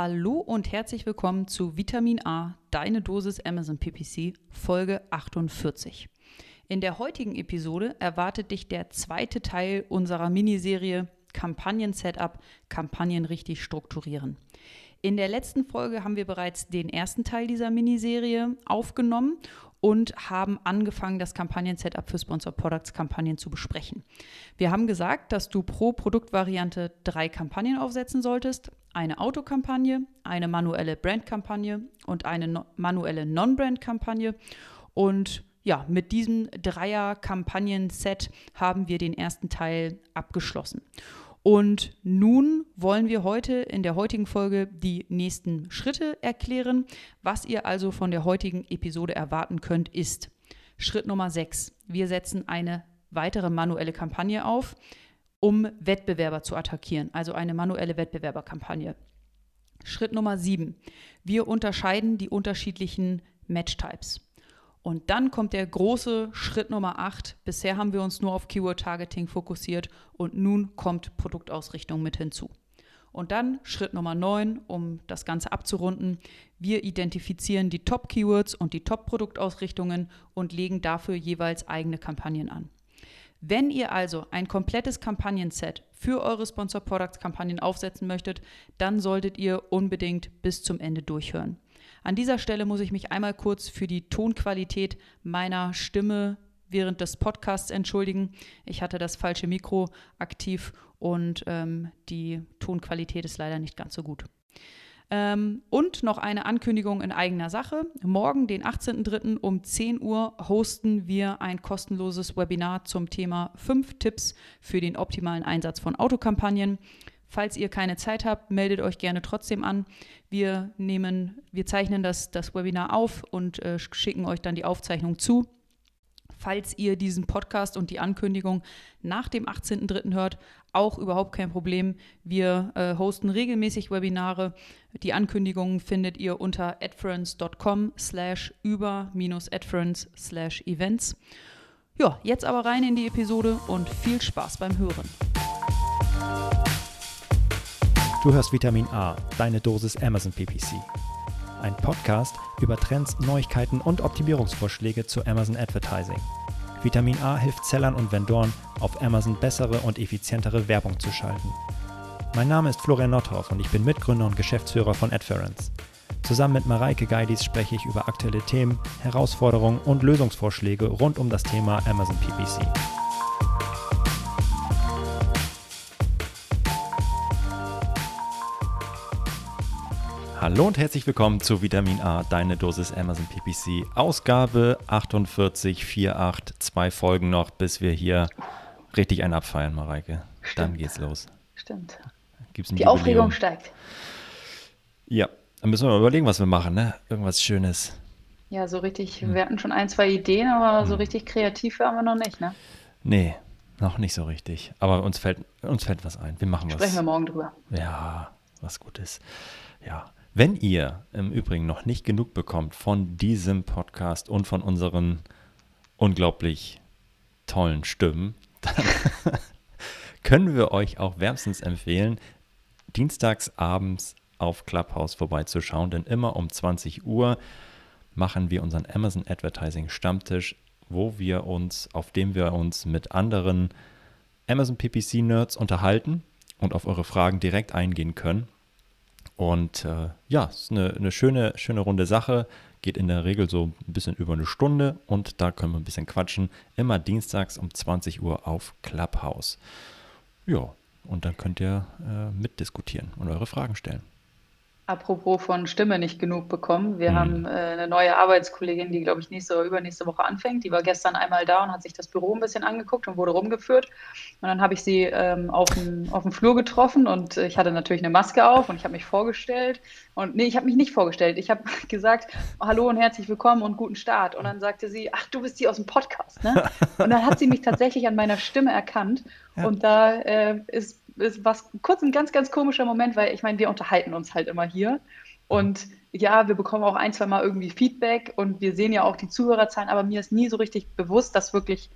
Hallo und herzlich willkommen zu Vitamin A, deine Dosis Amazon PPC, Folge 48. In der heutigen Episode erwartet dich der zweite Teil unserer Miniserie Kampagnen-Setup, Kampagnen richtig strukturieren. In der letzten Folge haben wir bereits den ersten Teil dieser Miniserie aufgenommen und haben angefangen, das Kampagnen-Setup für Sponsor Products Kampagnen zu besprechen. Wir haben gesagt, dass du pro Produktvariante drei Kampagnen aufsetzen solltest. Eine Autokampagne, eine manuelle Brandkampagne und eine no manuelle Non-Brand-Kampagne. Und ja, mit diesem Dreier-Kampagnen-Set haben wir den ersten Teil abgeschlossen. Und nun wollen wir heute in der heutigen Folge die nächsten Schritte erklären. Was ihr also von der heutigen Episode erwarten könnt, ist Schritt Nummer 6. Wir setzen eine weitere manuelle Kampagne auf, um Wettbewerber zu attackieren, also eine manuelle Wettbewerberkampagne. Schritt Nummer 7. Wir unterscheiden die unterschiedlichen Match-Types. Und dann kommt der große Schritt Nummer 8. Bisher haben wir uns nur auf Keyword-Targeting fokussiert und nun kommt Produktausrichtung mit hinzu. Und dann Schritt Nummer 9, um das Ganze abzurunden. Wir identifizieren die Top-Keywords und die Top-Produktausrichtungen und legen dafür jeweils eigene Kampagnen an. Wenn ihr also ein komplettes Kampagnenset für eure Sponsor Products Kampagnen aufsetzen möchtet, dann solltet ihr unbedingt bis zum Ende durchhören. An dieser Stelle muss ich mich einmal kurz für die Tonqualität meiner Stimme während des Podcasts entschuldigen. Ich hatte das falsche Mikro aktiv und ähm, die Tonqualität ist leider nicht ganz so gut. Ähm, und noch eine Ankündigung in eigener Sache. Morgen, den 18.03. um 10 Uhr, hosten wir ein kostenloses Webinar zum Thema 5 Tipps für den optimalen Einsatz von Autokampagnen. Falls ihr keine Zeit habt, meldet euch gerne trotzdem an. Wir nehmen, wir zeichnen das, das Webinar auf und äh, schicken euch dann die Aufzeichnung zu. Falls ihr diesen Podcast und die Ankündigung nach dem 18.03. hört, auch überhaupt kein Problem. Wir äh, hosten regelmäßig Webinare. Die Ankündigungen findet ihr unter adference.com slash über-adference slash events. Ja, jetzt aber rein in die Episode und viel Spaß beim Hören. Du hörst Vitamin A, deine Dosis Amazon PPC. Ein Podcast über Trends, Neuigkeiten und Optimierungsvorschläge zu Amazon Advertising. Vitamin A hilft Sellern und Vendoren, auf Amazon bessere und effizientere Werbung zu schalten. Mein Name ist Florian Nothoff und ich bin Mitgründer und Geschäftsführer von Adference. Zusammen mit Mareike Geidis spreche ich über aktuelle Themen, Herausforderungen und Lösungsvorschläge rund um das Thema Amazon PPC. Hallo und herzlich willkommen zu Vitamin A, deine Dosis Amazon PPC, Ausgabe 48, 48, zwei Folgen noch, bis wir hier richtig einen abfeiern, Mareike. Stimmt. Dann geht's los. Stimmt. Gibt's Die Jubiläum. Aufregung steigt. Ja, dann müssen wir mal überlegen, was wir machen, ne? Irgendwas Schönes. Ja, so richtig, hm. wir hatten schon ein, zwei Ideen, aber hm. so richtig kreativ waren wir noch nicht, ne? Nee, noch nicht so richtig. Aber uns fällt, uns fällt was ein. Wir machen Sprechen was. Sprechen wir morgen drüber. Ja, was Gutes. Ja, wenn ihr im Übrigen noch nicht genug bekommt von diesem Podcast und von unseren unglaublich tollen Stimmen, dann können wir euch auch wärmstens empfehlen, dienstags abends auf Clubhouse vorbeizuschauen, denn immer um 20 Uhr machen wir unseren Amazon Advertising Stammtisch, wo wir uns, auf dem wir uns mit anderen Amazon PPC Nerds unterhalten und auf eure Fragen direkt eingehen können. Und äh, ja, ist eine, eine schöne, schöne runde Sache. Geht in der Regel so ein bisschen über eine Stunde und da können wir ein bisschen quatschen. Immer dienstags um 20 Uhr auf Clubhouse. Ja, und dann könnt ihr äh, mitdiskutieren und eure Fragen stellen. Apropos von Stimme nicht genug bekommen. Wir hm. haben äh, eine neue Arbeitskollegin, die, glaube ich, nächste oder übernächste Woche anfängt. Die war gestern einmal da und hat sich das Büro ein bisschen angeguckt und wurde rumgeführt. Und dann habe ich sie ähm, auf, dem, auf dem Flur getroffen und ich hatte natürlich eine Maske auf und ich habe mich vorgestellt. Und nee, ich habe mich nicht vorgestellt. Ich habe gesagt, hallo und herzlich willkommen und guten Start. Und dann sagte sie, ach, du bist die aus dem Podcast, ne? Und dann hat sie mich tatsächlich an meiner Stimme erkannt. Ja. Und da äh, ist es war kurz ein ganz, ganz komischer Moment, weil ich meine, wir unterhalten uns halt immer hier. Und ja, wir bekommen auch ein, zwei Mal irgendwie Feedback und wir sehen ja auch die Zuhörerzahlen, aber mir ist nie so richtig bewusst, dass wirklich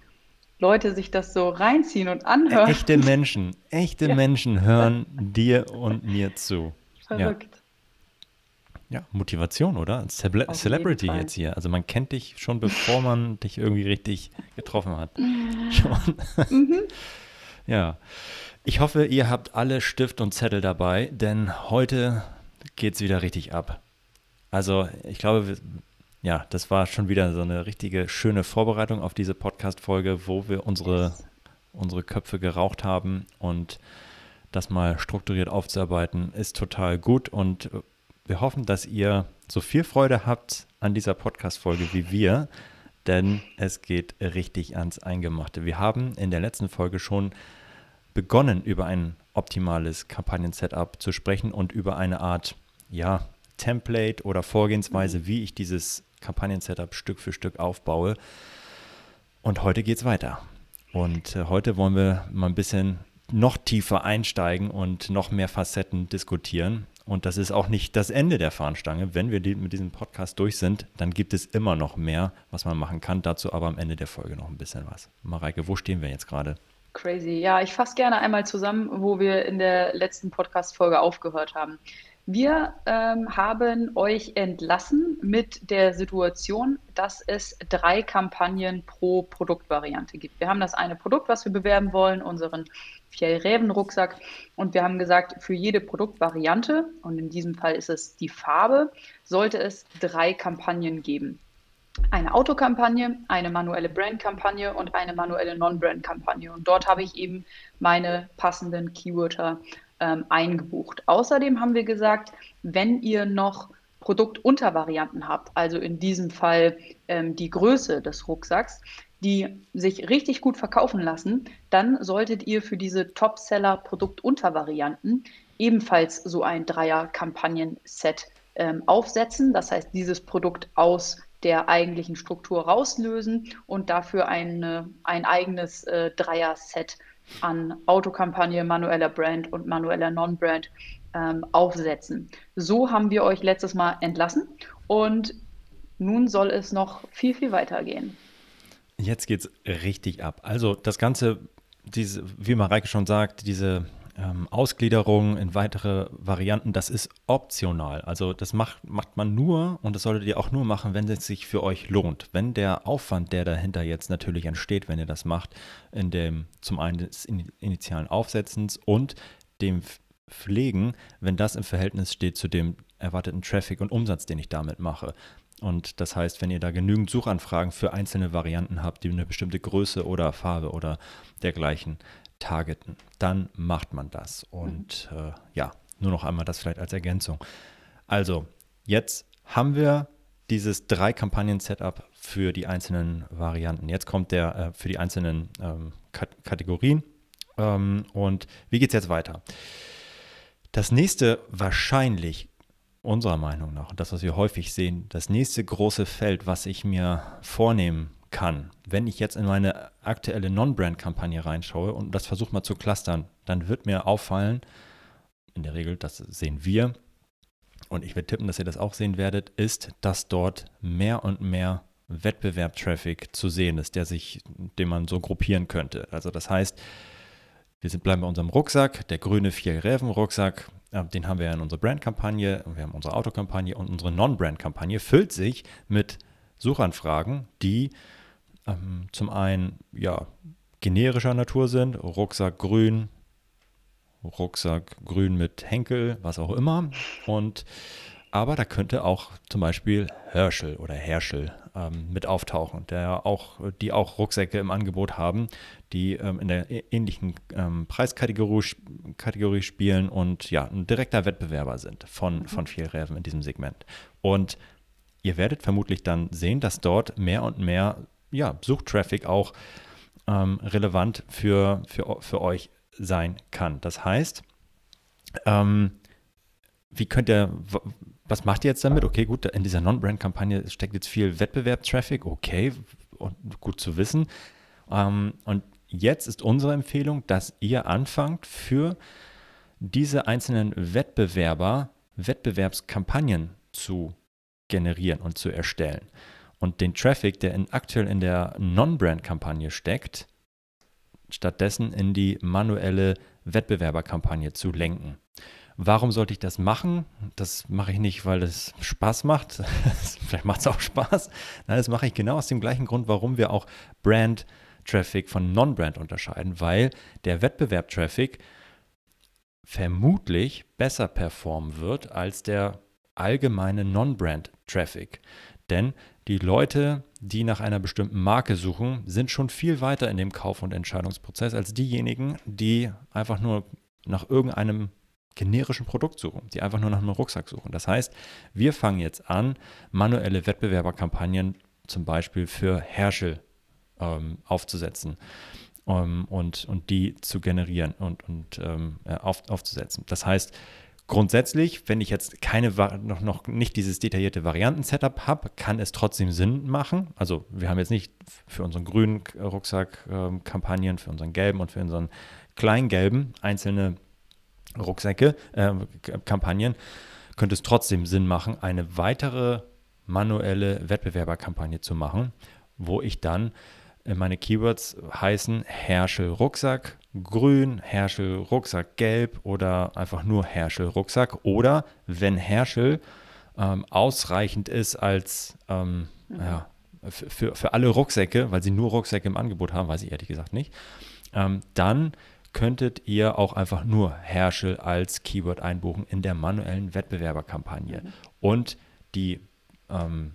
Leute sich das so reinziehen und anhören. Echte Menschen, echte ja. Menschen hören dir und mir zu. Verrückt. Ja, Motivation, oder? Cele Auf Celebrity jetzt hier. Also man kennt dich schon, bevor man dich irgendwie richtig getroffen hat. Schon. Mhm. Ja. Ich hoffe, ihr habt alle Stift und Zettel dabei, denn heute geht es wieder richtig ab. Also ich glaube, ja, das war schon wieder so eine richtige schöne Vorbereitung auf diese Podcast-Folge, wo wir unsere, unsere Köpfe geraucht haben und das mal strukturiert aufzuarbeiten, ist total gut und wir hoffen, dass ihr so viel Freude habt an dieser Podcast-Folge wie wir, denn es geht richtig ans Eingemachte. Wir haben in der letzten Folge schon begonnen, über ein optimales Kampagnen-Setup zu sprechen und über eine Art, ja, Template oder Vorgehensweise, wie ich dieses Kampagnen-Setup Stück für Stück aufbaue. Und heute geht's weiter. Und äh, heute wollen wir mal ein bisschen noch tiefer einsteigen und noch mehr Facetten diskutieren. Und das ist auch nicht das Ende der Fahnenstange. Wenn wir die, mit diesem Podcast durch sind, dann gibt es immer noch mehr, was man machen kann. Dazu aber am Ende der Folge noch ein bisschen was. Mareike, wo stehen wir jetzt gerade? Crazy. Ja, ich fasse gerne einmal zusammen, wo wir in der letzten Podcast-Folge aufgehört haben. Wir ähm, haben euch entlassen mit der Situation, dass es drei Kampagnen pro Produktvariante gibt. Wir haben das eine Produkt, was wir bewerben wollen, unseren Fjellräven-Rucksack. Und wir haben gesagt, für jede Produktvariante, und in diesem Fall ist es die Farbe, sollte es drei Kampagnen geben eine Autokampagne, eine manuelle Brandkampagne und eine manuelle Non-Brand-Kampagne. Und dort habe ich eben meine passenden Keywörter ähm, eingebucht. Außerdem haben wir gesagt, wenn ihr noch Produktuntervarianten habt, also in diesem Fall ähm, die Größe des Rucksacks, die sich richtig gut verkaufen lassen, dann solltet ihr für diese Topseller-Produktuntervarianten ebenfalls so ein Dreier-Kampagnen-Set ähm, aufsetzen. Das heißt, dieses Produkt aus der eigentlichen Struktur rauslösen und dafür eine, ein eigenes äh, Dreier-Set an Autokampagne, manueller Brand und manueller Non-Brand ähm, aufsetzen. So haben wir euch letztes Mal entlassen und nun soll es noch viel, viel weiter gehen. Jetzt geht's richtig ab. Also das Ganze, diese, wie Mareike schon sagt, diese ähm, Ausgliederung in weitere Varianten, das ist optional. Also das macht, macht man nur und das solltet ihr auch nur machen, wenn es sich für euch lohnt. Wenn der Aufwand, der dahinter jetzt natürlich entsteht, wenn ihr das macht, in dem zum einen des in- initialen Aufsetzens und dem Pflegen, wenn das im Verhältnis steht zu dem erwarteten Traffic und Umsatz, den ich damit mache. Und das heißt, wenn ihr da genügend Suchanfragen für einzelne Varianten habt, die eine bestimmte Größe oder Farbe oder dergleichen targeten, dann macht man das. Und äh, ja, nur noch einmal das vielleicht als Ergänzung. Also, jetzt haben wir dieses drei Kampagnen-Setup für die einzelnen Varianten. Jetzt kommt der äh, für die einzelnen ähm, Kat Kategorien. Ähm, und wie geht es jetzt weiter? Das nächste wahrscheinlich unserer Meinung nach, und das, was wir häufig sehen, das nächste große Feld, was ich mir vornehmen kann, wenn ich jetzt in meine aktuelle Non-Brand-Kampagne reinschaue und das versuche mal zu clustern, dann wird mir auffallen, in der Regel, das sehen wir, und ich werde tippen, dass ihr das auch sehen werdet, ist, dass dort mehr und mehr Wettbewerb-Traffic zu sehen ist, der sich, den man so gruppieren könnte. Also das heißt, wir sind, bleiben bei unserem Rucksack, der grüne Vier-Räven-Rucksack, äh, den haben wir in unserer Brand-Kampagne, wir haben unsere Autokampagne und unsere Non-Brand-Kampagne füllt sich mit Suchanfragen, die ähm, zum einen ja generischer Natur sind, Rucksack grün, Rucksack grün mit Henkel, was auch immer. Und aber da könnte auch zum Beispiel Herschel oder Herschel ähm, mit auftauchen, der auch, die auch Rucksäcke im Angebot haben, die ähm, in der ähnlichen ähm, Preiskategorie Kategorie spielen und ja, ein direkter Wettbewerber sind von, von Vielräven in diesem Segment. Und ihr werdet vermutlich dann sehen, dass dort mehr und mehr ja, Suchtraffic auch ähm, relevant für, für, für euch sein kann. Das heißt, ähm, wie könnt ihr, was macht ihr jetzt damit? Okay, gut, in dieser Non-Brand-Kampagne steckt jetzt viel Wettbewerb-Traffic, okay, und gut zu wissen. Ähm, und jetzt ist unsere Empfehlung, dass ihr anfangt, für diese einzelnen Wettbewerber Wettbewerbskampagnen zu generieren und zu erstellen. Und den Traffic, der in, aktuell in der Non-Brand-Kampagne steckt, stattdessen in die manuelle Wettbewerberkampagne zu lenken. Warum sollte ich das machen? Das mache ich nicht, weil es Spaß macht. Vielleicht macht es auch Spaß. Nein, das mache ich genau aus dem gleichen Grund, warum wir auch Brand-Traffic von Non-Brand unterscheiden, weil der Wettbewerb-Traffic vermutlich besser performen wird als der allgemeine Non-Brand-Traffic. Denn die Leute, die nach einer bestimmten Marke suchen, sind schon viel weiter in dem Kauf- und Entscheidungsprozess als diejenigen, die einfach nur nach irgendeinem generischen Produkt suchen, die einfach nur nach einem Rucksack suchen. Das heißt, wir fangen jetzt an, manuelle Wettbewerberkampagnen zum Beispiel für Herschel ähm, aufzusetzen ähm, und, und die zu generieren und, und ähm, auf, aufzusetzen. Das heißt, grundsätzlich, wenn ich jetzt keine noch, noch nicht dieses detaillierte Varianten-Setup habe, kann es trotzdem Sinn machen. Also wir haben jetzt nicht für unseren grünen Rucksack ähm, Kampagnen, für unseren gelben und für unseren kleingelben einzelne Rucksäcke, äh, Kampagnen, könnte es trotzdem Sinn machen, eine weitere manuelle Wettbewerberkampagne zu machen, wo ich dann äh, meine Keywords heißen Herschel Rucksack grün, Herschel Rucksack gelb oder einfach nur Herschel Rucksack oder wenn Herschel ähm, ausreichend ist als ähm, mhm. ja, für, für alle Rucksäcke, weil sie nur Rucksäcke im Angebot haben, weiß ich ehrlich gesagt nicht, ähm, dann könntet ihr auch einfach nur Herschel als Keyword einbuchen in der manuellen Wettbewerberkampagne. Mhm. Und die, ähm,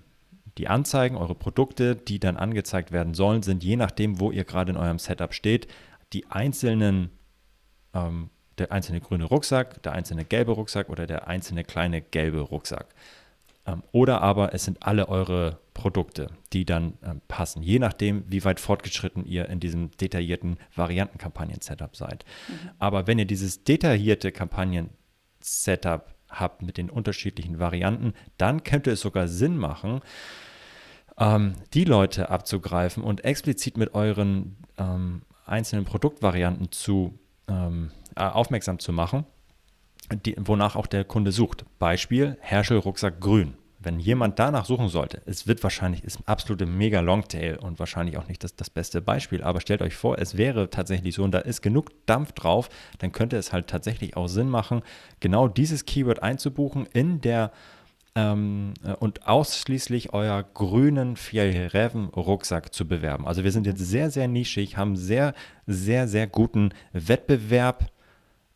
die Anzeigen, eure Produkte, die dann angezeigt werden sollen, sind je nachdem, wo ihr gerade in eurem Setup steht, die einzelnen, ähm, der einzelne grüne Rucksack, der einzelne gelbe Rucksack oder der einzelne kleine gelbe Rucksack. Ähm, oder aber es sind alle eure Produkte, die dann ähm, passen, je nachdem, wie weit fortgeschritten ihr in diesem detaillierten Variantenkampagnen-Setup seid. Mhm. Aber wenn ihr dieses detaillierte Kampagnen-Setup habt mit den unterschiedlichen Varianten, dann könnte es sogar Sinn machen, ähm, die Leute abzugreifen und explizit mit euren ähm, einzelnen Produktvarianten zu ähm, äh, aufmerksam zu machen die, wonach auch der Kunde sucht. Beispiel Herschel Rucksack grün. Wenn jemand danach suchen sollte, es wird wahrscheinlich, ist absolute mega Longtail und wahrscheinlich auch nicht das, das beste Beispiel, aber stellt euch vor, es wäre tatsächlich so und da ist genug Dampf drauf, dann könnte es halt tatsächlich auch Sinn machen, genau dieses Keyword einzubuchen in der ähm, äh, und ausschließlich euer grünen Fjellreven Rucksack zu bewerben. Also wir sind jetzt sehr, sehr nischig, haben sehr, sehr, sehr guten Wettbewerb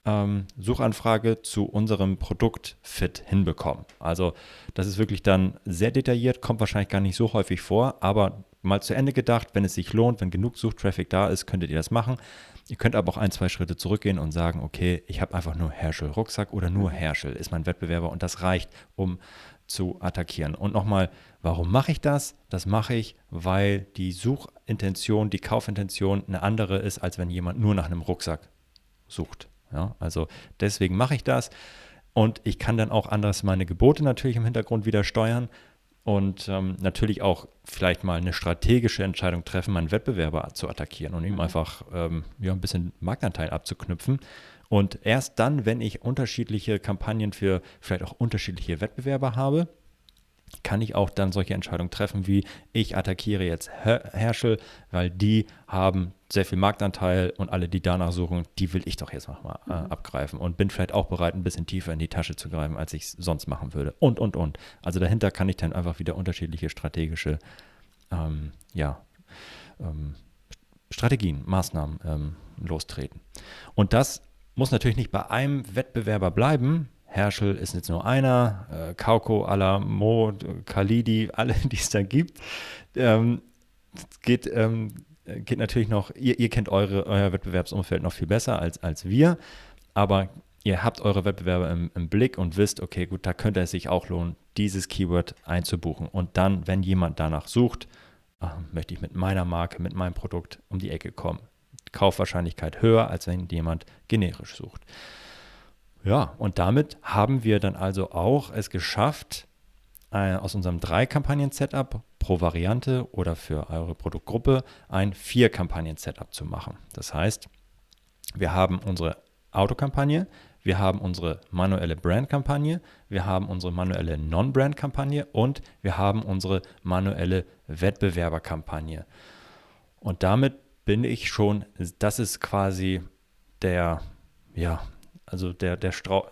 ähm, Suchanfrage zu unserem Produkt fit hinbekommen. Also das ist wirklich dann sehr detailliert, kommt wahrscheinlich gar nicht so häufig vor, aber mal zu Ende gedacht, wenn es sich lohnt, wenn genug Suchtraffic da ist, könntet ihr das machen. Ihr könnt aber auch ein, zwei Schritte zurückgehen und sagen, okay, ich habe einfach nur Herschel Rucksack oder nur Herschel ist mein Wettbewerber und das reicht, um zu attackieren. Und nochmal, warum mache ich das? Das mache ich, weil die Suchintention, die Kaufintention eine andere ist, als wenn jemand nur nach einem Rucksack sucht. Ja, also deswegen mache ich das. Und ich kann dann auch anders meine Gebote natürlich im Hintergrund wieder steuern und ähm, natürlich auch vielleicht mal eine strategische Entscheidung treffen, meinen Wettbewerber zu attackieren und ihm mhm. einfach ähm, ja, ein bisschen Marktanteil abzuknüpfen. Und erst dann, wenn ich unterschiedliche Kampagnen für vielleicht auch unterschiedliche Wettbewerber habe, kann ich auch dann solche Entscheidungen treffen, wie ich attackiere jetzt Herschel, weil die haben sehr viel Marktanteil und alle, die danach suchen, die will ich doch jetzt mal äh, mhm. abgreifen und bin vielleicht auch bereit, ein bisschen tiefer in die Tasche zu greifen, als ich es sonst machen würde. Und, und, und. Also dahinter kann ich dann einfach wieder unterschiedliche strategische, ähm, ja, ähm, Strategien, Maßnahmen ähm, lostreten. Und das muss natürlich nicht bei einem Wettbewerber bleiben, Herschel ist jetzt nur einer, äh, Kauko, Alamo, Khalidi, alle, die es da gibt. Ähm, geht, ähm, geht natürlich noch, ihr, ihr kennt eure, euer Wettbewerbsumfeld noch viel besser als, als wir, aber ihr habt eure Wettbewerber im, im, Blick und wisst, okay, gut, da könnte es sich auch lohnen, dieses Keyword einzubuchen. Und dann, wenn jemand danach sucht, äh, möchte ich mit meiner Marke, mit meinem Produkt um die Ecke kommen. Kaufwahrscheinlichkeit höher, als wenn jemand generisch sucht. Ja, und damit haben wir dann also auch es geschafft, äh, aus unserem drei Kampagnen-Setup pro Variante oder für eure Produktgruppe ein vier Kampagnen-Setup zu machen. Das heißt, wir haben unsere Autokampagne, wir haben unsere manuelle Brand-Kampagne, wir haben unsere manuelle Non-Brand-Kampagne und wir haben unsere manuelle Wettbewerberkampagne. Und damit bin ich schon, das ist quasi der, ja, also der, der Strau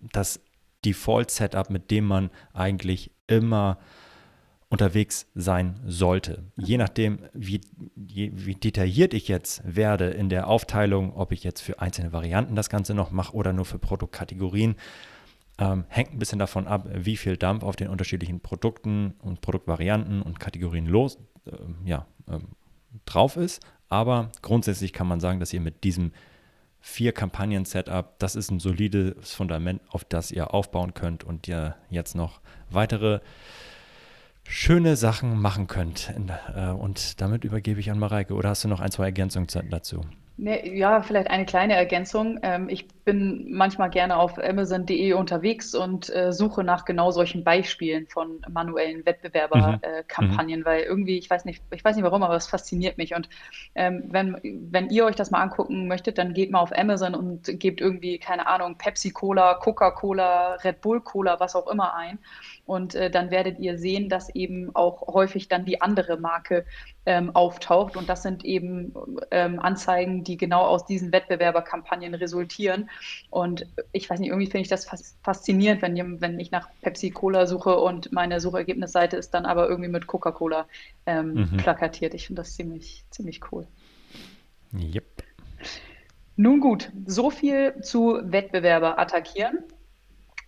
das Default-Setup, mit dem man eigentlich immer unterwegs sein sollte. Je nachdem, wie, wie, detailliert ich jetzt werde in der Aufteilung, ob ich jetzt für einzelne Varianten das Ganze noch mache oder nur für Produktkategorien, ähm, hängt ein bisschen davon ab, wie viel Dampf auf den unterschiedlichen Produkten und Produktvarianten und Kategorien los, äh, ja, äh, drauf ist. Aber grundsätzlich kann man sagen, dass ihr mit diesem vier Kampagnen-Setup, das ist ein solides Fundament, auf das ihr aufbauen könnt und ihr jetzt noch weitere schöne Sachen machen könnt. Äh, und damit übergebe ich an Mareike. Oder hast du noch ein, zwei Ergänzungen dazu? Nee, ja, vielleicht eine kleine Ergänzung. Ähm, ich bin manchmal gerne auf Amazon.de unterwegs und äh, suche nach genau solchen Beispielen von manuellen Wettbewerberkampagnen, mhm. äh, weil irgendwie, ich weiß nicht, ich weiß nicht warum, aber es fasziniert mich. Und ähm, wenn, wenn ihr euch das mal angucken möchtet, dann geht mal auf Amazon und gebt irgendwie, keine Ahnung, Pepsi Cola, Coca-Cola, Red Bull Cola, was auch immer ein. Und äh, dann werdet ihr sehen, dass eben auch häufig dann die andere Marke ähm, auftaucht. Und das sind eben ähm, Anzeigen, die genau aus diesen Wettbewerberkampagnen resultieren. Und ich weiß nicht, irgendwie finde ich das faszinierend, wenn, wenn ich nach Pepsi Cola suche und meine Suchergebnisseite ist dann aber irgendwie mit Coca-Cola ähm, mhm. plakatiert. Ich finde das ziemlich, ziemlich cool. Yep. Nun gut, so viel zu Wettbewerber attackieren.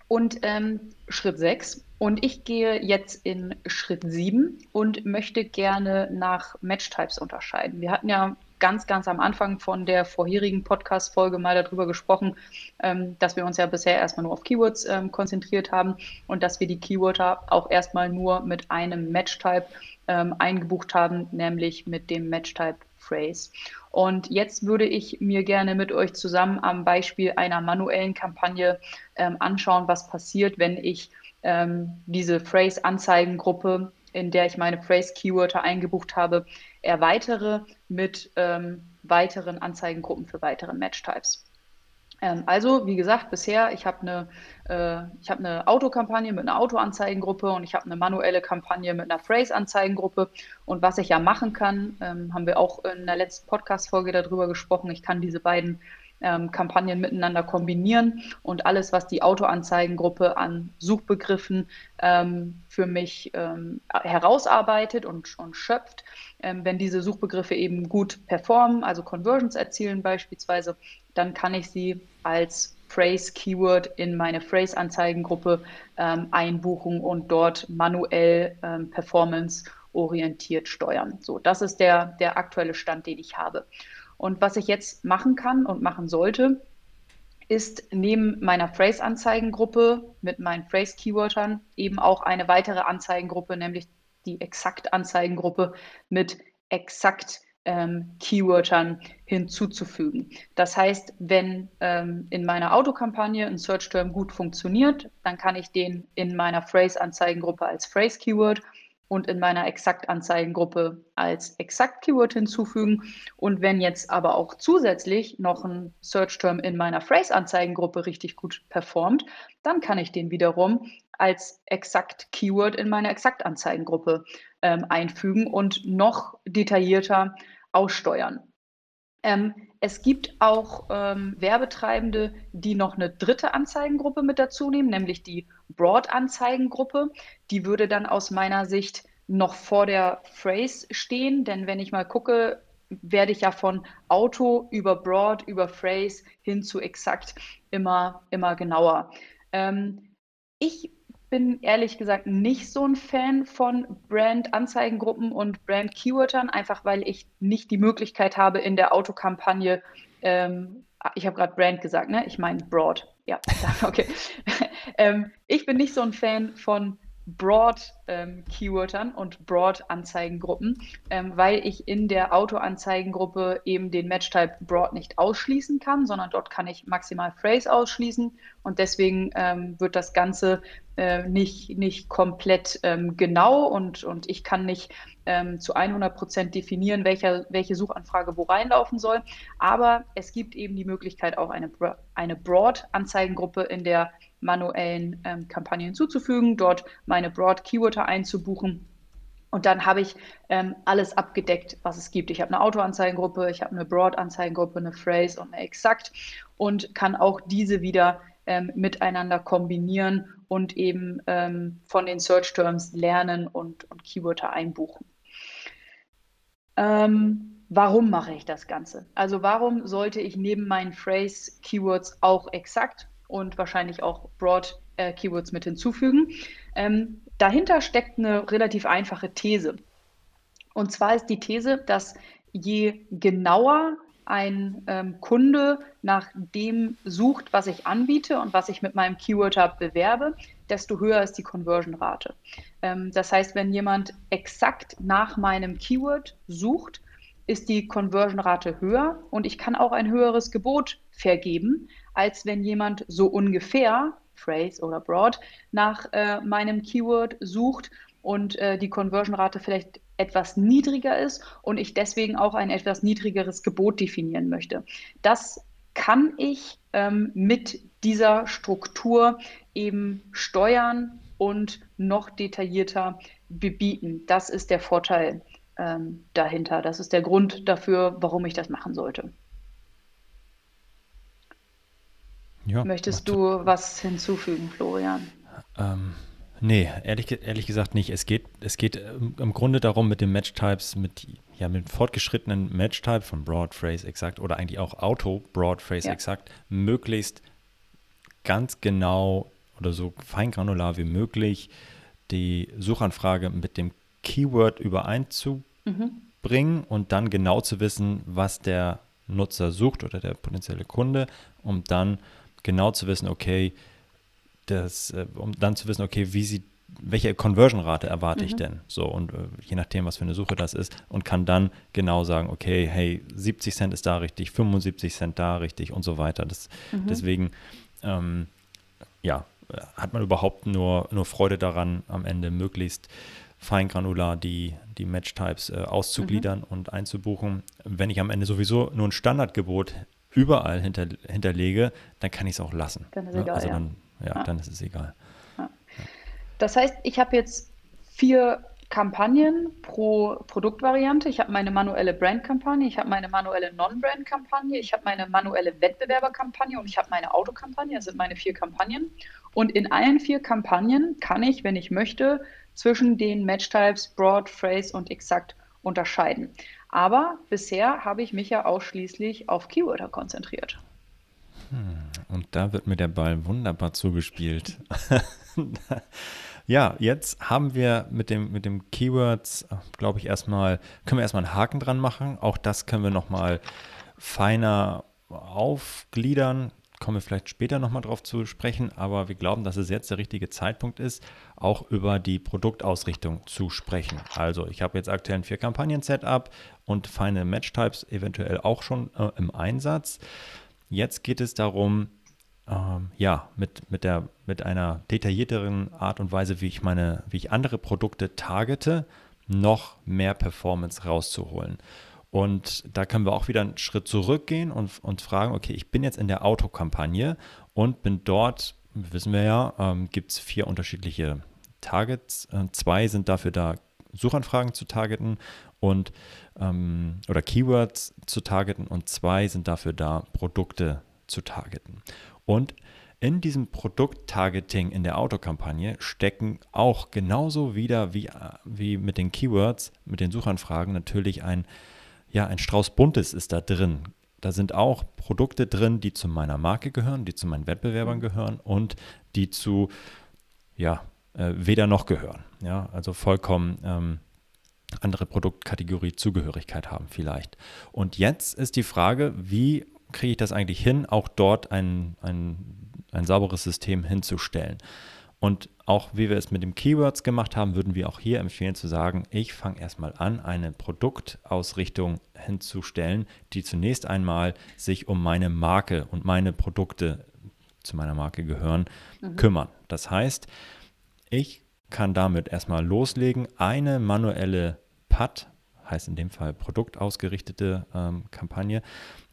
Und ähm, Schritt 6 und ich gehe jetzt in Schritt 7 und möchte gerne nach Matchtypes unterscheiden. Wir hatten ja ganz, ganz am Anfang von der vorherigen Podcast-Folge mal darüber gesprochen, ähm, dass wir uns ja bisher erstmal nur auf Keywords ähm, konzentriert haben und dass wir die Keywörter auch erstmal nur mit einem Matchtype ähm, eingebucht haben, nämlich mit dem Matchtype Phrase. Und jetzt würde ich mir gerne mit euch zusammen am Beispiel einer manuellen Kampagne ähm, anschauen, was passiert, wenn ich ähm, diese Phrase-Anzeigengruppe, in der ich meine Phrase-Keywörter eingebucht habe, erweitere mit ähm, weiteren Anzeigengruppen für weitere Match-Types. Ähm, also, wie gesagt, bisher, ich habe eine, äh, hab eine Autokampagne mit einer Autoanzeigengruppe und ich habe eine manuelle Kampagne mit einer Phrase-Anzeigengruppe. Und was ich ja machen kann, ähm, haben wir auch in der letzten Podcast-Folge darüber gesprochen, ich kann diese beiden ähm, Kampagnen miteinander kombinieren und alles, was die Autoanzeigengruppe an Suchbegriffen ähm, für mich ähm, herausarbeitet und, und schöpft, ähm, wenn diese Suchbegriffe eben gut performen, also Conversions erzielen beispielsweise, dann kann ich sie als Phrase-Keyword in meine Phrase-Anzeigengruppe ähm, einbuchen und dort manuell ähm, Performance orientiert steuern. So, das ist der, der aktuelle Stand, den ich habe. Und was ich jetzt machen kann und machen sollte, ist neben meiner Phrase-Anzeigengruppe mit meinen Phrase-Keywordern eben auch eine weitere Anzeigengruppe, nämlich die Exakt-Anzeigengruppe mit exakt ähm, Keywordern hinzuzufügen. Das heißt, wenn ähm, in meiner Autokampagne ein Search-Term gut funktioniert, dann kann ich den in meiner Phrase-Anzeigengruppe als Phrase-Keyword und in meiner Exakt-Anzeigengruppe als Exakt-Keyword hinzufügen. Und wenn jetzt aber auch zusätzlich noch ein Search-Term in meiner Phrase-Anzeigengruppe richtig gut performt, dann kann ich den wiederum als Exakt-Keyword in meine Exakt-Anzeigengruppe ähm, einfügen und noch detaillierter aussteuern. Ähm, es gibt auch ähm, Werbetreibende, die noch eine dritte Anzeigengruppe mit dazu nehmen, nämlich die Broad-Anzeigengruppe. Die würde dann aus meiner Sicht noch vor der Phrase stehen, denn wenn ich mal gucke, werde ich ja von Auto über Broad, über Phrase hin zu exakt immer, immer genauer. Ähm, ich bin ehrlich gesagt nicht so ein Fan von Brand-Anzeigengruppen und Brand-Keywordern, einfach weil ich nicht die Möglichkeit habe, in der Autokampagne, ähm, ich habe gerade Brand gesagt, ne? Ich meine Broad. Ja, okay. ähm, ich bin nicht so ein Fan von Broad-Keywordern ähm, und Broad-Anzeigengruppen, ähm, weil ich in der Auto-Anzeigengruppe eben den Match-Type Broad nicht ausschließen kann, sondern dort kann ich maximal Phrase ausschließen und deswegen ähm, wird das Ganze äh, nicht, nicht komplett ähm, genau und, und ich kann nicht ähm, zu 100 Prozent definieren, welche, welche Suchanfrage wo reinlaufen soll. Aber es gibt eben die Möglichkeit, auch eine, eine Broad-Anzeigengruppe in der manuellen ähm, Kampagne hinzuzufügen, dort meine Broad-Keywörter einzubuchen. Und dann habe ich ähm, alles abgedeckt, was es gibt. Ich habe eine Auto-Anzeigengruppe, ich habe eine Broad-Anzeigengruppe, eine Phrase und eine Exakt und kann auch diese wieder ähm, miteinander kombinieren und eben ähm, von den Search Terms lernen und, und Keywörter einbuchen. Ähm, warum mache ich das Ganze? Also warum sollte ich neben meinen Phrase Keywords auch exakt und wahrscheinlich auch Broad äh, Keywords mit hinzufügen? Ähm, dahinter steckt eine relativ einfache These. Und zwar ist die These, dass je genauer ein ähm, Kunde nach dem sucht, was ich anbiete und was ich mit meinem Keyword Hub bewerbe, desto höher ist die Conversion-Rate. Ähm, das heißt, wenn jemand exakt nach meinem Keyword sucht, ist die Conversion-Rate höher und ich kann auch ein höheres Gebot vergeben, als wenn jemand so ungefähr, Phrase oder Broad, nach äh, meinem Keyword sucht und äh, die Conversion-Rate vielleicht etwas niedriger ist und ich deswegen auch ein etwas niedrigeres Gebot definieren möchte. Das kann ich ähm, mit dieser Struktur eben steuern und noch detaillierter bebieten. Das ist der Vorteil ähm, dahinter. Das ist der Grund dafür, warum ich das machen sollte. Ja, Möchtest du was hinzufügen, Florian? Ähm, Nee, ehrlich, ehrlich gesagt nicht. Es geht, es geht im Grunde darum, mit den Match-Types, mit, ja, mit fortgeschrittenen Match-Type von Broad Phrase Exakt oder eigentlich auch Auto Broad Phrase ja. Exakt möglichst ganz genau oder so feingranular wie möglich die Suchanfrage mit dem Keyword übereinzubringen mhm. und dann genau zu wissen, was der Nutzer sucht oder der potenzielle Kunde, um dann genau zu wissen, okay, das, äh, um dann zu wissen, okay, wie sieht, welche Conversion-Rate erwarte mhm. ich denn? So, und äh, je nachdem, was für eine Suche das ist, und kann dann genau sagen, okay, hey, 70 Cent ist da richtig, 75 Cent da richtig und so weiter. Das, mhm. Deswegen, ähm, ja, hat man überhaupt nur, nur Freude daran, am Ende möglichst feingranular die, die Match-Types äh, auszugliedern mhm. und einzubuchen. Wenn ich am Ende sowieso nur ein Standardgebot überall hinter, hinterlege, dann kann ich es auch lassen. Dann ist ne? egal, also dann, ja, ja. dann ist es egal. Ja. Das heißt, ich habe jetzt vier Kampagnen pro Produktvariante. Ich habe meine manuelle Brand-Kampagne, ich habe meine manuelle Non-Brand-Kampagne, ich habe meine manuelle Wettbewerber-Kampagne und ich habe meine Autokampagne. Das sind meine vier Kampagnen. Und in allen vier Kampagnen kann ich, wenn ich möchte, zwischen den Match-Types Broad, Phrase und Exakt unterscheiden. Aber bisher habe ich mich ja ausschließlich auf Keywörter konzentriert. Hm, und da wird mir der Ball wunderbar zugespielt. ja, jetzt haben wir mit dem, mit dem Keywords, glaube ich, erstmal, können wir erstmal einen Haken dran machen. Auch das können wir nochmal feiner aufgliedern. Kommen wir vielleicht später nochmal drauf zu sprechen, aber wir glauben, dass es jetzt der richtige Zeitpunkt ist, auch über die Produktausrichtung zu sprechen. Also, ich habe jetzt aktuell ein Vier-Kampagnen-Setup und feine Match-Types eventuell auch schon äh, im Einsatz. Jetzt geht es darum, ähm, ja, mit, mit, der, mit einer detaillierteren Art und Weise, wie ich meine, wie ich andere Produkte targete, noch mehr Performance rauszuholen. Und da können wir auch wieder einen Schritt zurückgehen und uns fragen, okay, ich bin jetzt in der Autokampagne und bin dort, wissen wir ja, ähm, gibt es vier unterschiedliche Targets. Äh, zwei sind dafür da, Suchanfragen zu targeten und ähm, oder Keywords zu targeten und zwei sind dafür da, Produkte zu targeten. Und in diesem Produkt-Targeting in der Autokampagne stecken auch genauso wieder wie, wie mit den Keywords, mit den Suchanfragen natürlich ein, ja, ein Strauß Buntes ist da drin. Da sind auch Produkte drin, die zu meiner Marke gehören, die zu meinen Wettbewerbern mhm. gehören und die zu, ja, äh, weder noch gehören. Ja, also vollkommen ähm, andere Produktkategorie Zugehörigkeit haben vielleicht. Und jetzt ist die Frage, wie kriege ich das eigentlich hin, auch dort ein, ein, ein sauberes System hinzustellen. Und auch wie wir es mit den Keywords gemacht haben, würden wir auch hier empfehlen zu sagen, ich fange erstmal an, eine Produktausrichtung hinzustellen, die zunächst einmal sich um meine Marke und meine Produkte zu meiner Marke gehören, mhm. kümmern. Das heißt, ich kann damit erstmal loslegen, eine manuelle PAT, heißt in dem Fall produktausgerichtete ähm, Kampagne,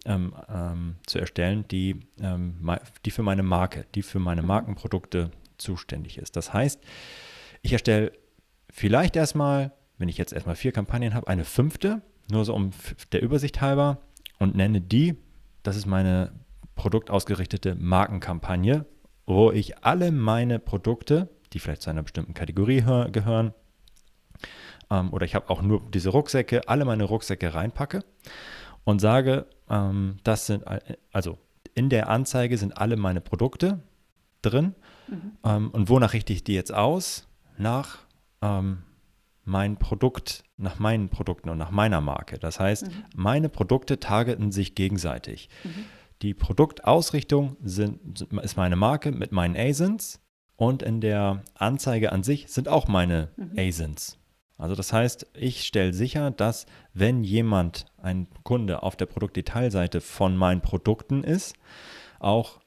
ähm, ähm, zu erstellen, die, ähm, die für meine Marke, die für meine Markenprodukte zuständig ist. Das heißt, ich erstelle vielleicht erstmal, wenn ich jetzt erstmal vier Kampagnen habe, eine fünfte, nur so um der Übersicht halber und nenne die, das ist meine produktausgerichtete Markenkampagne wo ich alle meine Produkte, die vielleicht zu einer bestimmten Kategorie gehören, ähm, oder ich habe auch nur diese Rucksäcke, alle meine Rucksäcke reinpacke und sage, ähm, das sind, also in der Anzeige sind alle meine Produkte drin. Mhm. Ähm, und wonach richte ich die jetzt aus? Nach ähm, mein Produkt, nach meinen Produkten und nach meiner Marke. Das heißt, mhm. meine Produkte targeten sich gegenseitig. Mhm. Die Produktausrichtung sind, ist meine Marke mit meinen ASINs und in der Anzeige an sich sind auch meine mhm. ASINs. Also das heißt, ich stelle sicher, dass wenn jemand, ein Kunde auf der Produktdetailseite von meinen Produkten ist, auch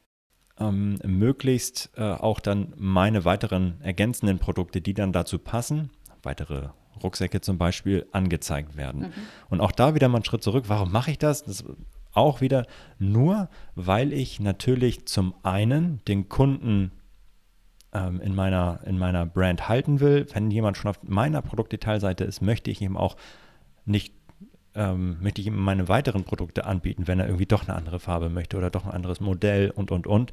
ähm, möglichst äh, auch dann meine weiteren ergänzenden Produkte, die dann dazu passen, weitere Rucksäcke zum Beispiel, angezeigt werden. Mhm. Und auch da wieder mal einen Schritt zurück. Warum mache ich das? Das auch wieder nur, weil ich natürlich zum einen den Kunden ähm, in, meiner, in meiner Brand halten will. Wenn jemand schon auf meiner Produktdetailseite ist, möchte ich ihm auch nicht ähm, möchte ich ihm meine weiteren Produkte anbieten, wenn er irgendwie doch eine andere Farbe möchte oder doch ein anderes Modell und, und, und.